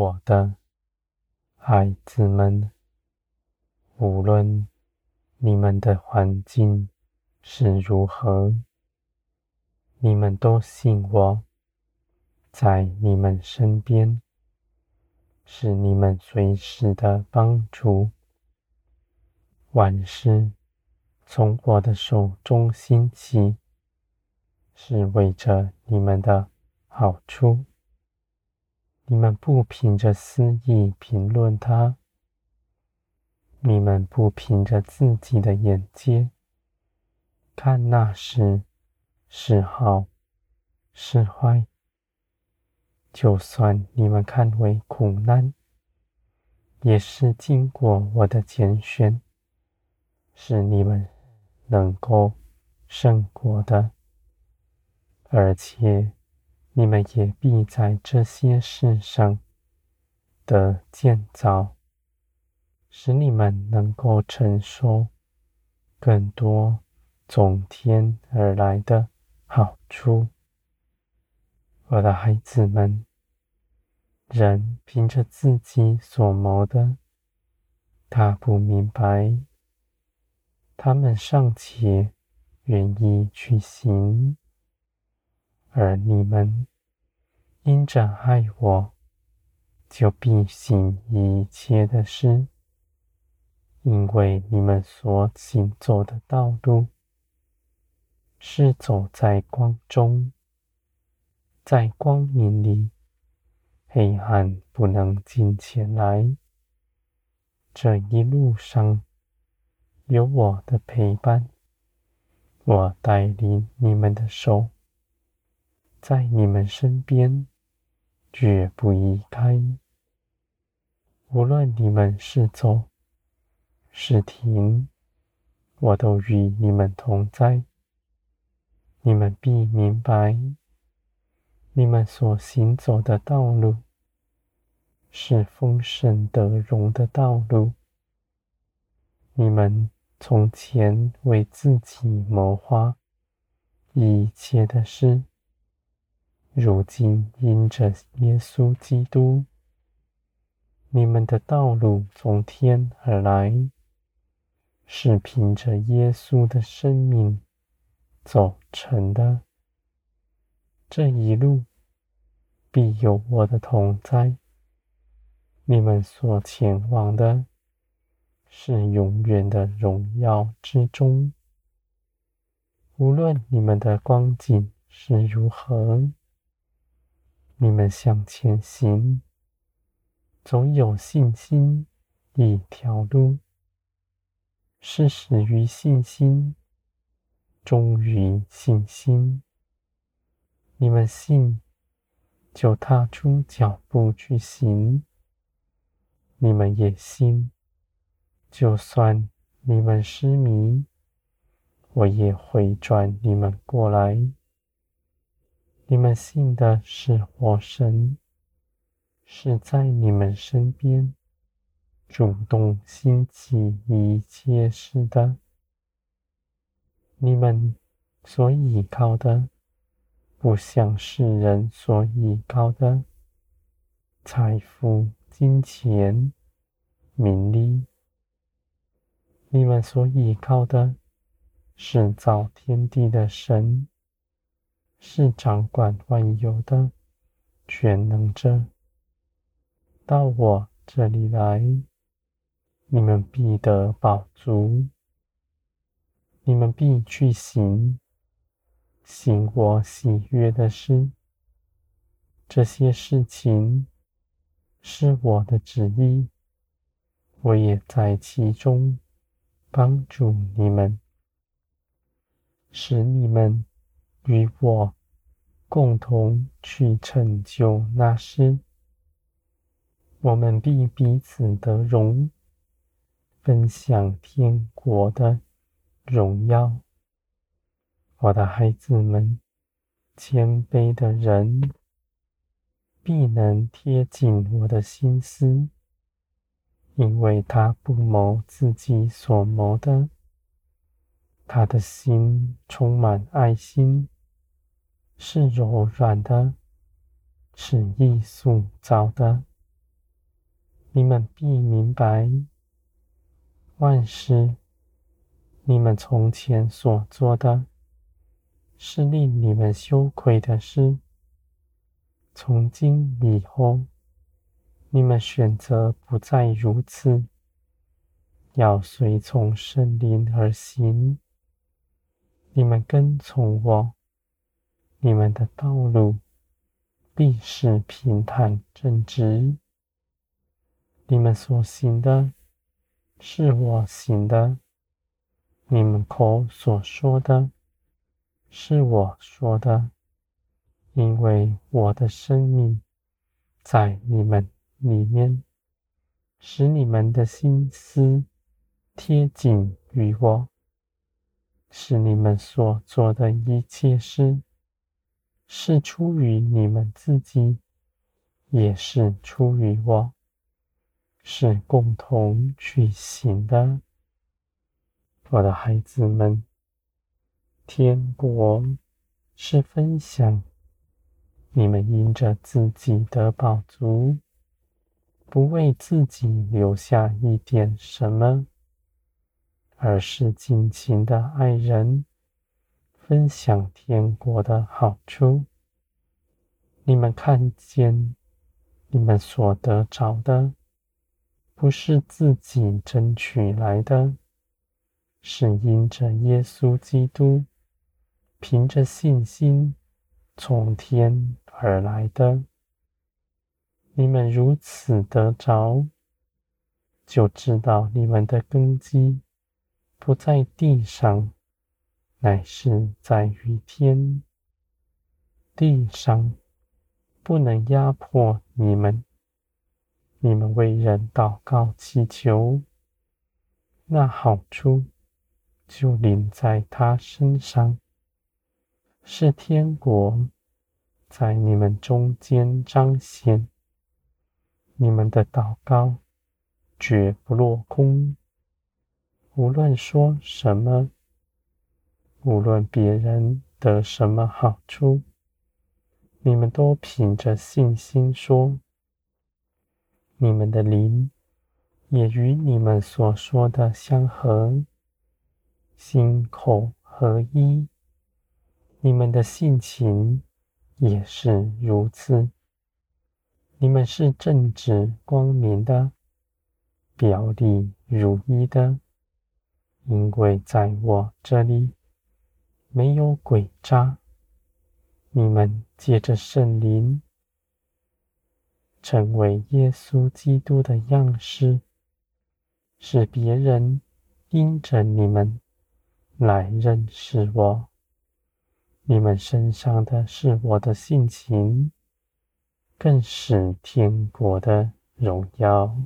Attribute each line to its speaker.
Speaker 1: 我的孩子们，无论你们的环境是如何，你们都信我，在你们身边，是你们随时的帮助。万事从我的手中兴起，是为着你们的好处。你们不凭着私意评论他，你们不凭着自己的眼界看那时是好是坏。就算你们看为苦难，也是经过我的拣选，使你们能够胜过的，而且。你们也必在这些事上的建造，使你们能够承受更多从天而来的好处。我的孩子们，人凭着自己所谋的，他不明白，他们尚且愿意去行。而你们因着爱我，就必行一切的事，因为你们所行走的道路，是走在光中，在光明里，黑暗不能近前来。这一路上有我的陪伴，我带领你们的手。在你们身边，绝不移开。无论你们是走是停，我都与你们同在。你们必明白，你们所行走的道路，是丰盛得荣的道路。你们从前为自己谋划一切的事。如今因着耶稣基督，你们的道路从天而来，是凭着耶稣的生命走成的。这一路必有我的同在。你们所前往的，是永远的荣耀之中。无论你们的光景是如何。你们向前行，总有信心一条路，是始于信心，终于信心。你们信，就踏出脚步去行；你们也信，就算你们失迷，我也会转你们过来。你们信的是活神，是在你们身边主动兴起一切事的。你们所依靠的，不像世人所依靠的财富、金钱、名利。你们所依靠的，是造天地的神。是掌管万有的全能者，到我这里来，你们必得饱足，你们必去行，行我喜悦的事。这些事情是我的旨意，我也在其中帮助你们，使你们。与我共同去成就那事，我们必彼此的荣，分享天国的荣耀。我的孩子们，谦卑的人必能贴近我的心思，因为他不谋自己所谋的。他的心充满爱心，是柔软的，是易塑造的，你们必明白，万事你们从前所做的，是令你们羞愧的事。从今以后，你们选择不再如此，要随从圣灵而行。你们跟从我，你们的道路必是平坦正直。你们所行的，是我行的；你们口所说的，是我说的。因为我的生命在你们里面，使你们的心思贴紧于我，是你们所做的一切事，是出于你们自己，也是出于我，是共同去行的。我的孩子们，天国是分享。你们因着自己的宝足，不为自己留下一点什么，而是尽情的爱人，分享天国的好处。你们看见，你们所得着的，不是自己争取来的，是因着耶稣基督，凭着信心。从天而来的，你们如此得着，就知道你们的根基不在地上，乃是在于天。地上不能压迫你们，你们为人祷告祈求，那好处就临在他身上。是天国在你们中间彰显，你们的祷告绝不落空。无论说什么，无论别人得什么好处，你们都凭着信心说，你们的灵也与你们所说的相合，心口合一。你们的性情也是如此。你们是正直光明的，表里如一的，因为在我这里没有诡诈。你们借着圣灵，成为耶稣基督的样式，使别人因着你们来认识我。你们身上的是我的性情，更是天国的荣耀。